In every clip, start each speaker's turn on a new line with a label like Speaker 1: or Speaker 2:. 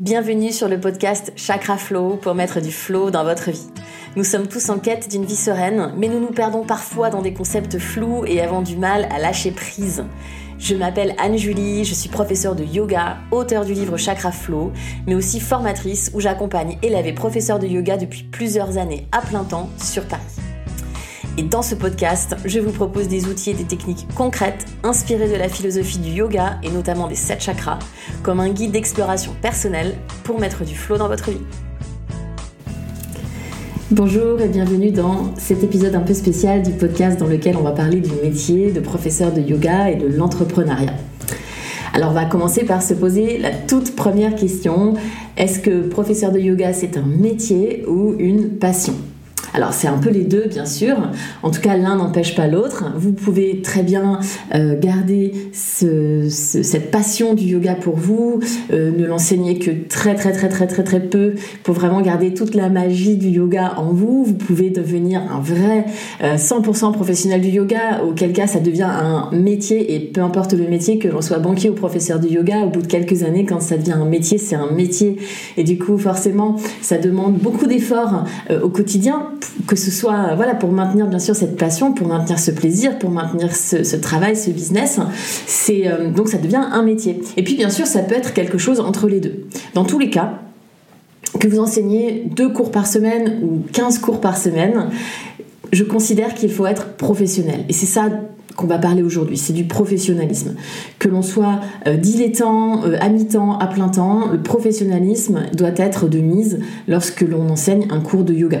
Speaker 1: Bienvenue sur le podcast Chakra Flow pour mettre du flow dans votre vie. Nous sommes tous en quête d'une vie sereine, mais nous nous perdons parfois dans des concepts flous et avons du mal à lâcher prise. Je m'appelle Anne-Julie, je suis professeure de yoga, auteure du livre Chakra Flow, mais aussi formatrice où j'accompagne élèves et professeurs de yoga depuis plusieurs années à plein temps sur Paris. Et dans ce podcast, je vous propose des outils et des techniques concrètes inspirées de la philosophie du yoga et notamment des sept chakras, comme un guide d'exploration personnelle pour mettre du flow dans votre vie. Bonjour et bienvenue dans cet épisode un peu spécial du podcast dans lequel on va parler du métier de professeur de yoga et de l'entrepreneuriat. Alors on va commencer par se poser la toute première question. Est-ce que professeur de yoga c'est un métier ou une passion? Alors c'est un peu les deux bien sûr, en tout cas l'un n'empêche pas l'autre. Vous pouvez très bien euh, garder cette passion du yoga pour vous, euh, ne l'enseigner que très très très très très très peu. Pour vraiment garder toute la magie du yoga en vous. Vous pouvez devenir un vrai 100% euh, professionnel du yoga, auquel cas ça devient un métier et peu importe le métier, que l'on soit banquier ou professeur du yoga, au bout de quelques années quand ça devient un métier, c'est un métier. Et du coup forcément ça demande beaucoup d'efforts au quotidien que ce soit voilà pour maintenir bien sûr cette passion, pour maintenir ce plaisir, pour maintenir ce, travail, ce business. C'est euh, donc ça devient un métier. Et puis bien sûr, ça peut être quelque chose entre les deux. Dans tous les cas, que vous enseignez deux cours par semaine ou 15 cours par semaine, je considère qu'il faut être professionnel. Et c'est ça qu'on va parler aujourd'hui, c'est du professionnalisme. Que l'on soit euh, dilettant, euh, à mi-temps, à plein temps, le professionnalisme doit être de mise lorsque l'on enseigne un cours de yoga.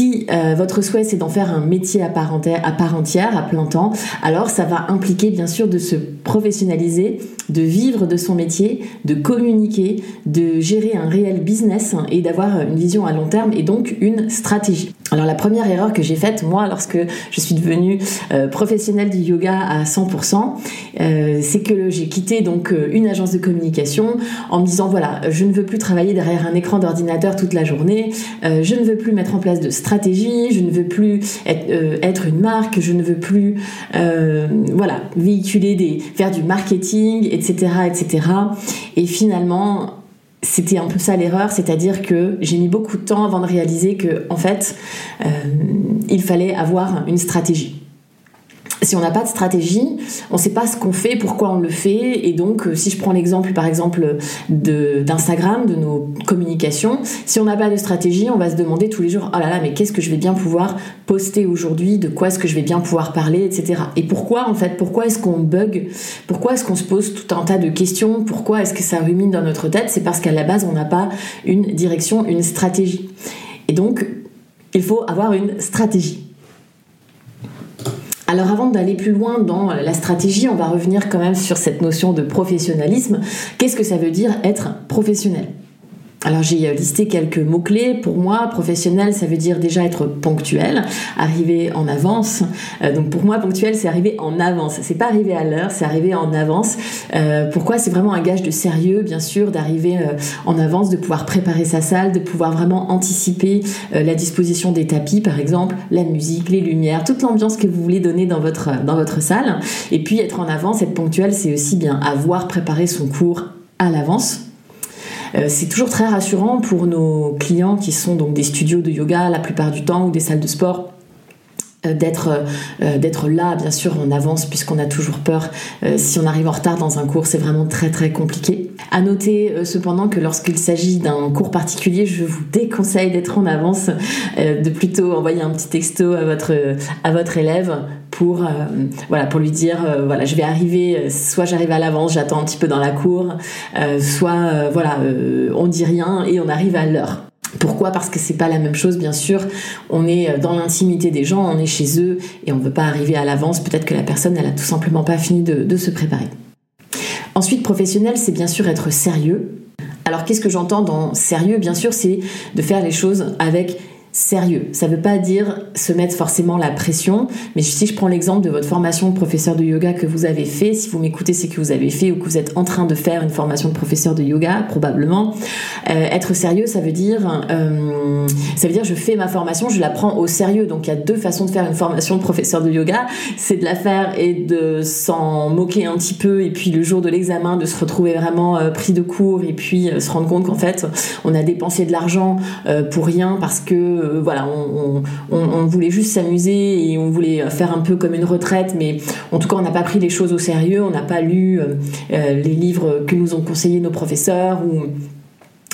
Speaker 1: Si euh, votre souhait c'est d'en faire un métier à part, entière, à plein temps, alors ça va impliquer bien sûr de se professionnaliser, de vivre de son métier, de communiquer, de gérer un réel business et d'avoir une vision à long terme et donc une stratégie. Alors la première erreur que j'ai faite moi lorsque je suis devenue euh, professionnelle du yoga à 100%, euh, c'est que j'ai quitté donc une agence de communication en me disant voilà je ne veux plus travailler derrière un écran d'ordinateur toute la journée, je ne veux plus mettre en place de stratégie, je ne veux plus euh, être, une marque, je ne veux plus euh, voilà, véhiculer des, faire du marketing, etc. etc. Et finalement, c'était un peu ça l'erreur, c'est-à-dire que j'ai mis beaucoup de temps avant de réaliser que en fait, euh, il fallait avoir une stratégie si on n'a pas de stratégie, on ne sait pas ce qu'on fait, pourquoi on le fait, et donc euh, si je prends l'exemple par exemple d'Instagram, de, nos communications, si on n'a pas de stratégie, on va se demander tous les jours, oh là là, mais qu'est-ce que je vais bien pouvoir poster aujourd'hui, de quoi est-ce que je vais bien pouvoir parler, etc. Et pourquoi en fait, pourquoi est-ce qu'on bug, pourquoi est-ce qu'on se pose tout un tas de questions, pourquoi est-ce que ça rumine dans notre tête, c'est parce qu'à la base on n'a pas une direction, une stratégie. Et donc, il faut avoir une stratégie. Alors avant d'aller plus loin dans la stratégie, on va revenir quand même sur cette notion de professionnalisme. Qu'est-ce que ça veut dire être professionnel? Alors j'ai euh, listé quelques mots-clés. Pour moi, professionnel, ça veut dire déjà être ponctuel, arriver en avance. Euh, donc pour moi, ponctuel, c'est arriver en avance. C'est pas arriver à l'heure, c'est arriver en avance. Euh, pourquoi? C'est vraiment un gage de sérieux, bien sûr, d'arriver en avance, de pouvoir préparer sa salle, de pouvoir vraiment anticiper la disposition des tapis, par exemple, la musique, les lumières, toute l'ambiance que vous voulez donner dans votre, dans votre salle. Et puis être en avance, être ponctuel, c'est aussi bien avoir préparé son cours à l'avance euh, c'est toujours très rassurant pour nos clients qui sont donc des studios de yoga la plupart du temps ou des salles de sport. euh, d'être euh, d'être là bien sûr en avance puisqu'on a toujours peur si on arrive en retard dans un cours c'est vraiment très très compliqué à noter cependant que lorsqu'il s'agit d'un cours particulier je vous déconseille d'être en avance de plutôt envoyer un petit texto à votre à votre élève pour, euh, voilà, pour lui dire, euh, voilà, je vais arriver, euh, soit j'arrive à l'avance, j'attends un petit peu dans la cour, soit, voilà, on dit rien et on arrive à l'heure. Pourquoi Parce que c'est pas la même chose, bien sûr. On est dans l'intimité des gens, on est chez eux et on ne veut pas arriver à l'avance. Peut-être que la personne, elle a tout simplement pas fini de, de se préparer. Ensuite, professionnel, c'est bien sûr être sérieux. Alors, qu'est-ce que j'entends dans sérieux? Bien sûr, c'est de faire les choses avec sérieux. Ça ne veut pas dire se mettre forcément la pression, mais si je prends l'exemple de votre formation de professeur de yoga que vous avez fait, si vous m'écoutez, c'est que vous avez fait ou que vous êtes en train de faire une formation de professeur de yoga, probablement. Euh, être sérieux, ça veut dire, euh, ça veut dire je fais ma formation, je la prends au sérieux. Donc il y a deux façons de faire une formation de professeur de yoga, c'est de la faire et de s'en moquer un petit peu, et puis le jour de l'examen de se retrouver vraiment euh, pris de court, et puis se rendre compte qu'en fait on a dépensé de l'argent pour rien parce que voilà, on, voulait juste s'amuser et on voulait faire un peu comme une retraite, mais en tout cas, on n'a pas pris les choses au sérieux, on n'a pas lu euh, euh, les livres que nous ont conseillés nos professeurs ou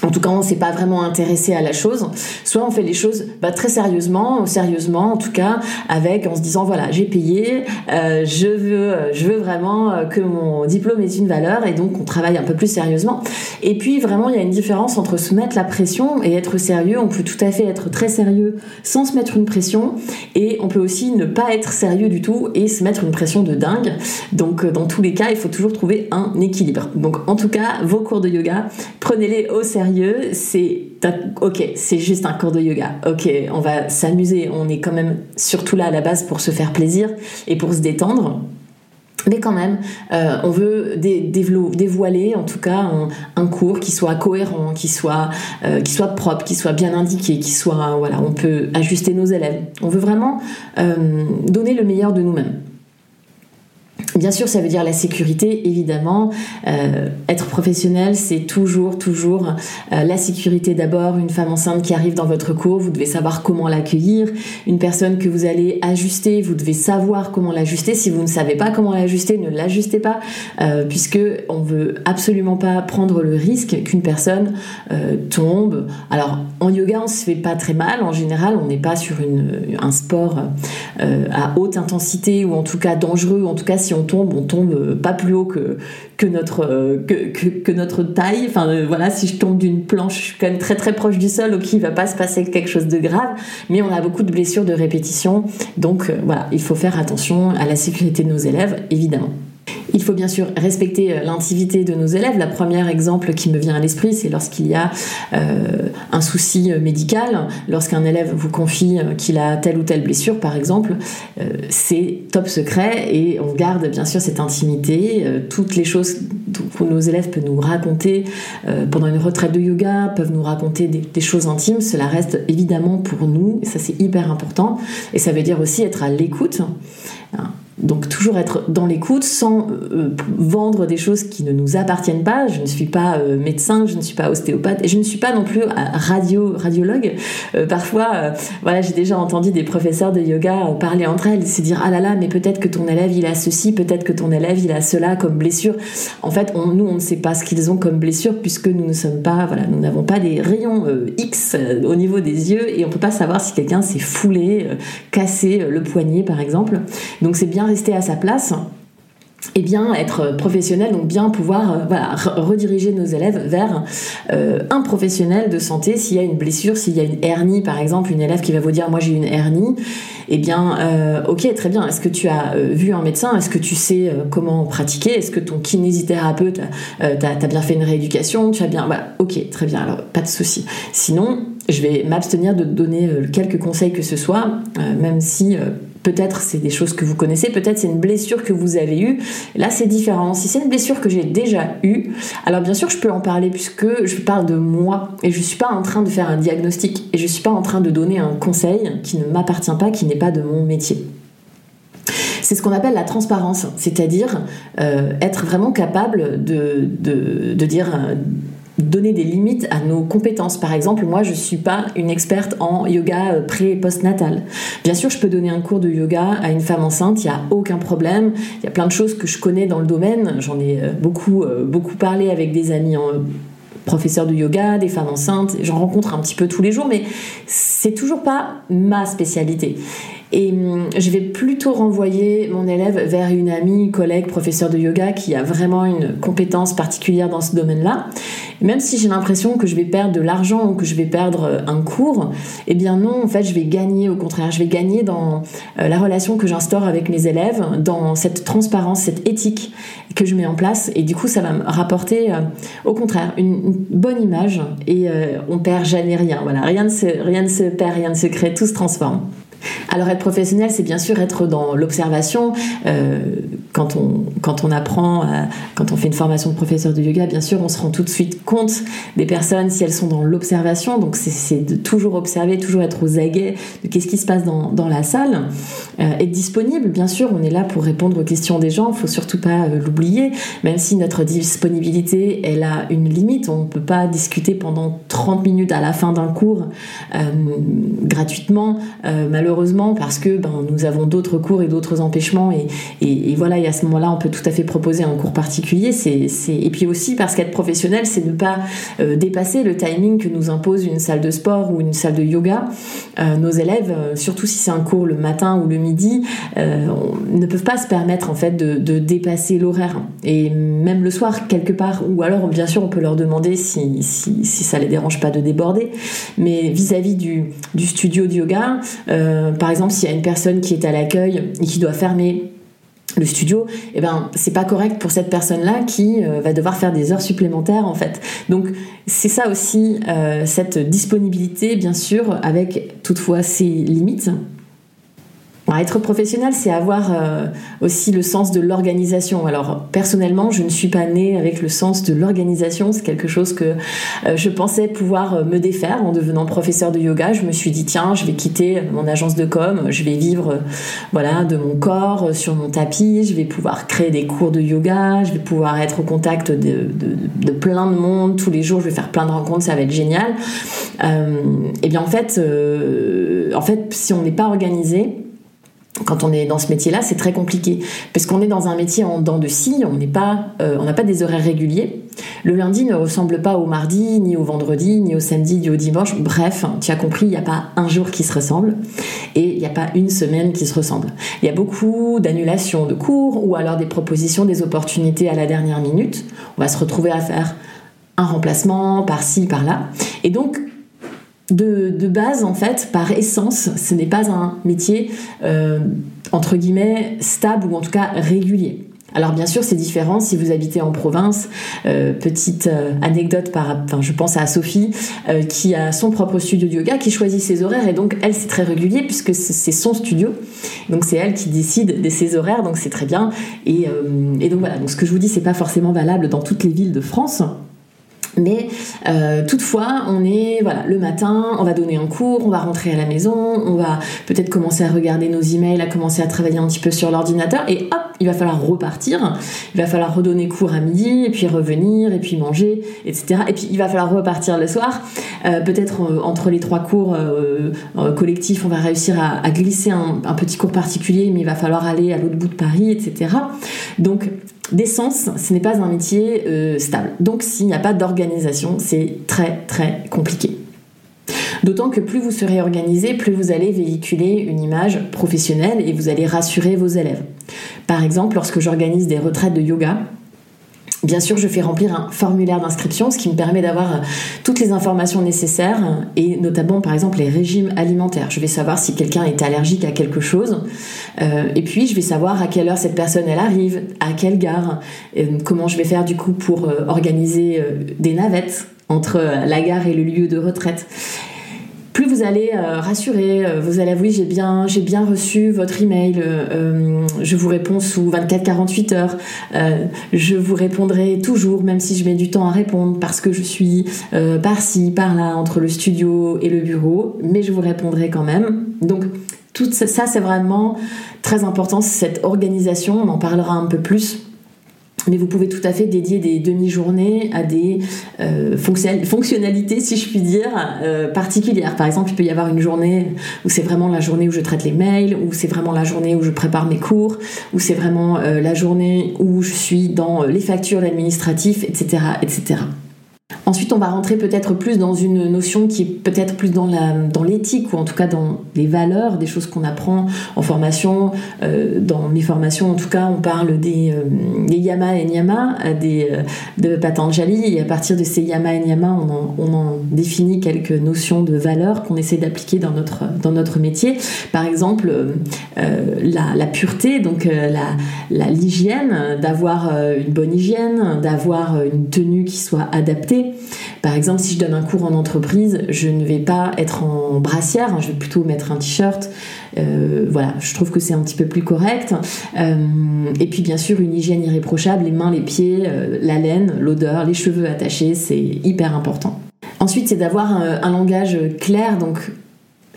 Speaker 1: en tout cas, on ne s'est pas vraiment intéressé à la chose. Soit on fait les choses bah, très sérieusement, sérieusement en tout cas, avec en se disant voilà, j'ai payé, euh, je veux, je veux vraiment euh, que mon diplôme ait une valeur, et donc on travaille un peu plus sérieusement. Et puis vraiment, il y a une différence entre se mettre la pression et être sérieux. On peut tout à fait être très sérieux sans se mettre une pression, et on peut aussi ne pas être sérieux du tout et se mettre une pression de dingue. Donc euh, dans tous les cas, il faut toujours trouver un équilibre. Donc en tout cas, vos cours de yoga, prenez-les au sérieux c'est ok, c'est juste un cours de yoga. Ok, on va s'amuser. On est quand même surtout là à la base pour se faire plaisir et pour se détendre. Mais quand même, euh, on veut dévoiler en tout cas un, cours qui soit cohérent, qui soit, euh, qui soit propre, qui soit bien indiqué, qui soit voilà, on peut ajuster nos élèves. On veut vraiment euh, donner le meilleur de nous-mêmes. Bien sûr, ça veut dire la sécurité, évidemment. Euh, être professionnel, c'est toujours, toujours euh, la sécurité d'abord. Une femme enceinte qui arrive dans votre cours, vous devez savoir comment l'accueillir. Une personne que vous allez ajuster, vous devez savoir comment l'ajuster. Si vous ne savez pas comment l'ajuster, ne l'ajustez pas, euh, puisque on veut absolument pas prendre le risque qu'une personne tombe. Alors, en yoga, on se fait pas très mal. En général, on n'est pas sur un sport à haute intensité ou en tout cas dangereux. En tout cas, si on tombe, on tombe euh, pas plus haut que, euh, notre taille. Euh, voilà, si je tombe d'une planche, quand même très très proche du sol, ok, il va pas se passer quelque chose de grave, mais on a beaucoup de blessures de répétition. Donc voilà, il faut faire attention à la sécurité de nos élèves, évidemment. Il faut bien sûr respecter euh, l'intimité de nos élèves. La première exemple qui me vient à l'esprit, c'est lorsqu'il y a euh, un souci euh, médical, lorsqu'un élève vous confie qu'il a telle ou telle blessure, par exemple, c'est top secret et on garde bien sûr cette intimité. toutes les choses que nos élèves peuvent nous raconter pendant une retraite de yoga, peuvent nous raconter des, choses intimes, cela reste évidemment pour nous, ça c'est hyper important. Et ça veut dire aussi être à l'écoute. Donc toujours être dans l'écoute sans euh, vendre des choses qui ne nous appartiennent pas. Je ne suis pas euh, médecin, je ne suis pas ostéopathe et je ne suis pas non plus euh, radio, radiologue. parfois, voilà, j'ai déjà entendu des professeurs de yoga parler entre elles, se dire ah là là, mais peut-être que ton élève il a ceci, peut-être que ton élève il a cela comme blessure. En fait, nous on ne sait pas ce qu'ils ont comme blessure puisque nous ne sommes pas, voilà, nous n'avons pas des rayons X au niveau des yeux et on peut pas savoir si quelqu'un s'est foulé, cassé le poignet par exemple. Donc c'est bien rester à sa place et bien être professionnel, donc bien pouvoir euh, rediriger nos élèves vers euh, un professionnel de santé. S'il y a une blessure, s'il y a une hernie par exemple, une élève qui va vous dire moi j'ai une hernie, eh bien euh, ok très bien, est-ce que tu as vu un médecin, est-ce que tu sais comment pratiquer, est-ce que ton kinésithérapeute t'a bien fait une rééducation, tu as bien, voilà, ok très bien, alors pas de souci. Sinon, je vais m'abstenir de donner quelques conseils que ce soit, même si Peut-être c'est des choses que vous connaissez, peut-être c'est une blessure que vous avez eue. Là, c'est différent. Si c'est une blessure que j'ai déjà eue, alors bien sûr, je peux en parler puisque je parle de moi et je suis pas en train de faire un diagnostic et je suis pas en train de donner un conseil qui ne m'appartient pas, qui n'est pas de mon métier. C'est ce qu'on appelle la transparence, c'est-à-dire euh, être vraiment capable de dire donner des limites à nos compétences. Par exemple, moi, je ne suis pas une experte en yoga euh, pré- et post-natal. Bien sûr, je peux donner un cours de yoga à une femme enceinte, il n'y a aucun problème. Il y a plein de choses que je connais dans le domaine. J'en ai euh, beaucoup, euh, beaucoup parlé avec des amis en professeurs de yoga, des femmes enceintes, j'en rencontre un petit peu tous les jours, mais c'est toujours pas ma spécialité. Et hum, je vais plutôt renvoyer mon élève vers une amie, collègue, professeur de yoga qui a vraiment une compétence particulière dans ce domaine-là. Même si j'ai l'impression que je vais perdre de l'argent ou que je vais perdre euh, un cours, eh bien non, en fait, je vais gagner au contraire. Je vais gagner dans euh, la relation que j'instaure avec mes élèves, dans cette transparence, cette éthique que je mets en place. Et du coup, ça va me rapporter, euh, au contraire, une, bonne image et on perd jamais rien. Voilà, rien ne se, rien ne se perd, rien ne se crée, tout se transforme. Alors être professionnel, c'est bien sûr être dans l'observation. Euh, quand, on, quand on apprend, quand on fait une formation de professeur de yoga, bien sûr, on se rend tout de suite compte des personnes si elles sont dans l'observation. Donc c'est de toujours observer, toujours être aux aguets de qu'est-ce qui se passe dans, dans la salle. Euh, être disponible, bien sûr, on est là pour répondre aux questions des gens. Il faut surtout pas euh, l'oublier, même si notre disponibilité, elle a une limite. On ne peut pas discuter pendant 30 minutes à la fin d'un cours gratuitement. malheureusement, parce que ben, nous avons d'autres cours et d'autres empêchements et, et, voilà et à ce moment-là on peut tout à fait proposer un cours particulier. C'est, et puis aussi parce qu'être professionnel c'est ne pas euh, dépasser le timing que nous impose une salle de sport ou une salle de yoga. Euh, nos élèves euh, surtout si c'est un cours le matin ou le midi ne peuvent pas se permettre en fait de, dépasser l'horaire. Et même le soir quelque part ou alors bien sûr on peut leur demander si, si, ça les dérange pas de déborder. Mais vis-à-vis du, du studio de yoga euh, par exemple, s'il y a une personne qui est à l'accueil et qui doit fermer le studio, eh ben c'est pas correct pour cette personne-là qui euh, va devoir faire des heures supplémentaires en fait. Donc c'est ça aussi euh, cette disponibilité bien sûr avec toutefois ses limites être professionnel, c'est avoir euh, aussi le sens de l'organisation. Alors personnellement, je ne suis pas née avec le sens de l'organisation. C'est quelque chose que euh, je pensais pouvoir euh, me défaire en devenant professeur de yoga. Je me suis dit tiens, je vais quitter mon agence de com, je vais vivre voilà de mon corps sur mon tapis. Je vais pouvoir créer des cours de yoga. Je vais pouvoir être au contact de, de, plein de monde tous les jours. Je vais faire plein de rencontres. Ça va être génial. et bien en fait, en fait, si on n'est pas organisé quand on est dans ce métier-là, c'est très compliqué parce qu'on est dans un métier en dents de scie, on n'est pas, euh, on n'a pas des horaires réguliers. Le lundi ne ressemble pas au mardi, ni au vendredi, ni au samedi, ni au dimanche. Bref, tu as compris, il n'y a pas un jour qui se ressemble et il n'y a pas une semaine qui se ressemble. Il y a beaucoup d'annulations de cours ou alors des propositions, des opportunités à la dernière minute. On va se retrouver à faire un remplacement par-ci, par-là. Et donc, de, base, en fait, par essence, ce n'est pas un métier, euh, entre guillemets, stable ou en tout cas régulier. Alors bien sûr, c'est différent si vous habitez en province. Euh, petite euh, anecdote par, enfin, je pense à Sophie qui a son propre studio de yoga, qui choisit ses horaires et donc elle c'est très régulier puisque c'est son studio. Donc c'est elle qui décide de ses horaires, donc c'est très bien. Et, et donc voilà. Donc ce que je vous dis, c'est pas forcément valable dans toutes les villes de France. Mais euh, toutefois, on est voilà le matin, on va donner un cours, on va rentrer à la maison, on va peut-être commencer à regarder nos emails, à commencer à travailler un petit peu sur l'ordinateur, et hop, il va falloir repartir. Il va falloir redonner cours à midi, et puis revenir, et puis manger, etc. Et puis il va falloir repartir le soir. Euh, peut-être euh, entre les trois cours collectifs, on va réussir à, glisser un, un, petit cours particulier, mais il va falloir aller à l'autre bout de Paris, etc. Donc d'essence, ce n'est pas un métier euh, stable. Donc s'il n'y a pas d'organisation, c'est très très compliqué. D'autant que plus vous serez organisé, plus vous allez véhiculer une image professionnelle et vous allez rassurer vos élèves. Par exemple, lorsque j'organise des retraites de yoga, Bien sûr, je fais remplir un formulaire d'inscription, ce qui me permet d'avoir euh, toutes les informations nécessaires et notamment par exemple les régimes alimentaires. Je vais savoir si quelqu'un est allergique à quelque chose euh, et puis je vais savoir à quelle heure cette personne elle arrive, à quelle gare, comment je vais faire du coup pour euh, organiser des navettes entre la gare et le lieu de retraite plus vous allez euh, rassurer, euh, vous allez oui j'ai bien j'ai bien reçu votre email, euh, je vous réponds sous 24-48 heures, je vous répondrai toujours même si je mets du temps à répondre parce que je suis par-ci par-là entre le studio et le bureau, mais je vous répondrai quand même. Donc tout ça c'est vraiment très important cette organisation, on en parlera un peu plus mais vous pouvez tout à fait dédier des demi-journées à des euh, fonctionnalités, si je puis dire, euh, particulières. Par exemple, il peut y avoir une journée où c'est vraiment la journée où je traite les mails, où c'est vraiment la journée où je prépare mes cours, où c'est vraiment euh, la journée où je suis dans les factures administratives, etc., etc. Ensuite, on va rentrer peut-être plus dans une notion qui est peut-être plus dans la dans l'éthique ou en tout cas dans les valeurs, des choses qu'on apprend en formation. Euh, dans mes formations, en tout cas, on parle des, euh, des yama et nyama, euh, des de Patanjali, et à partir de ces yama et nyama, on en, définit quelques notions de valeurs qu'on essaie d'appliquer dans notre dans notre métier. Par exemple, la, la, pureté, donc la l'hygiène, d'avoir une bonne hygiène, d'avoir une tenue qui soit adaptée. Par exemple, si je donne un cours en entreprise, je ne vais pas être en brassière, hein, je vais plutôt mettre un t-shirt. Euh, voilà, je trouve que c'est un petit peu plus correct. Euh, et puis bien sûr, une hygiène irréprochable, les mains, les pieds, euh, la laine, l'odeur, les cheveux attachés, c'est hyper important. Ensuite, c'est d'avoir un, langage clair, donc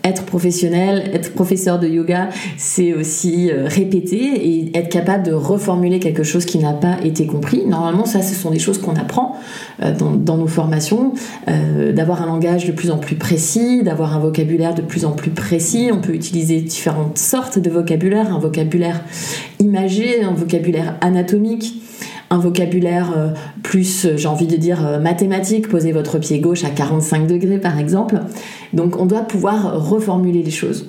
Speaker 1: être professionnel, être professeur de yoga, c'est aussi euh, répéter et être capable de reformuler quelque chose qui n'a pas été compris. Normalement, ça, ce sont des choses qu'on apprend euh, dans, nos formations, euh, d'avoir un langage de plus en plus précis, d'avoir un vocabulaire de plus en plus précis. On peut utiliser différentes sortes de vocabulaire, un vocabulaire imagé, un vocabulaire anatomique un vocabulaire euh, plus, euh, j'ai envie de dire, euh, mathématique, posez votre pied gauche à 45 degrés par exemple. Donc on doit pouvoir reformuler les choses.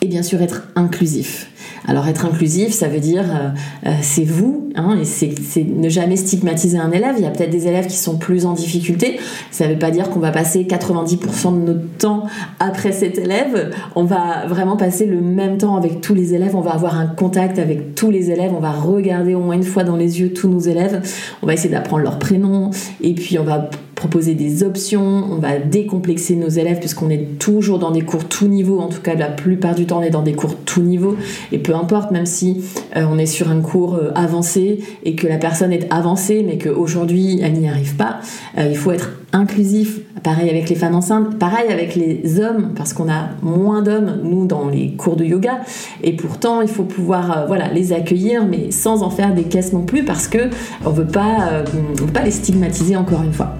Speaker 1: Et bien sûr être inclusif. Alors être inclusif, ça veut dire euh, euh, c'est vous, hein, et c'est ne jamais stigmatiser un élève. Il y a peut-être des élèves qui sont plus en difficulté. Ça ne veut pas dire qu'on va passer 90% de notre temps après cet élève. On va vraiment passer le même temps avec tous les élèves. On va avoir un contact avec tous les élèves. On va regarder au moins une fois dans les yeux tous nos élèves. On va essayer d'apprendre leur prénom et puis on va proposer des options, on va décomplexer nos élèves puisqu'on est toujours dans des cours tout niveau, en tout cas la plupart du temps on est dans des cours tout niveau. Et peu importe même si euh, on est sur un cours euh, avancé et que la personne est avancée mais qu'aujourd'hui elle n'y arrive pas, euh, il faut être inclusif, pareil avec les femmes enceintes, pareil avec les hommes parce qu'on a moins d'hommes nous dans les cours de yoga. Et pourtant il faut pouvoir voilà les accueillir mais sans en faire des caisses non plus parce que on veut on veut pas les stigmatiser encore une fois.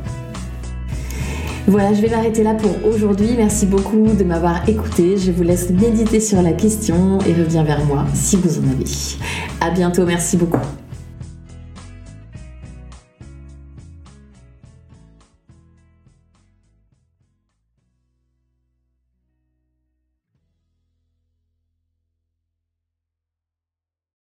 Speaker 1: Voilà, je vais m'arrêter là pour aujourd'hui. Merci beaucoup de m'avoir écouté. Je vous laisse méditer sur la question et reviens vers moi si vous en avez. À bientôt, merci beaucoup.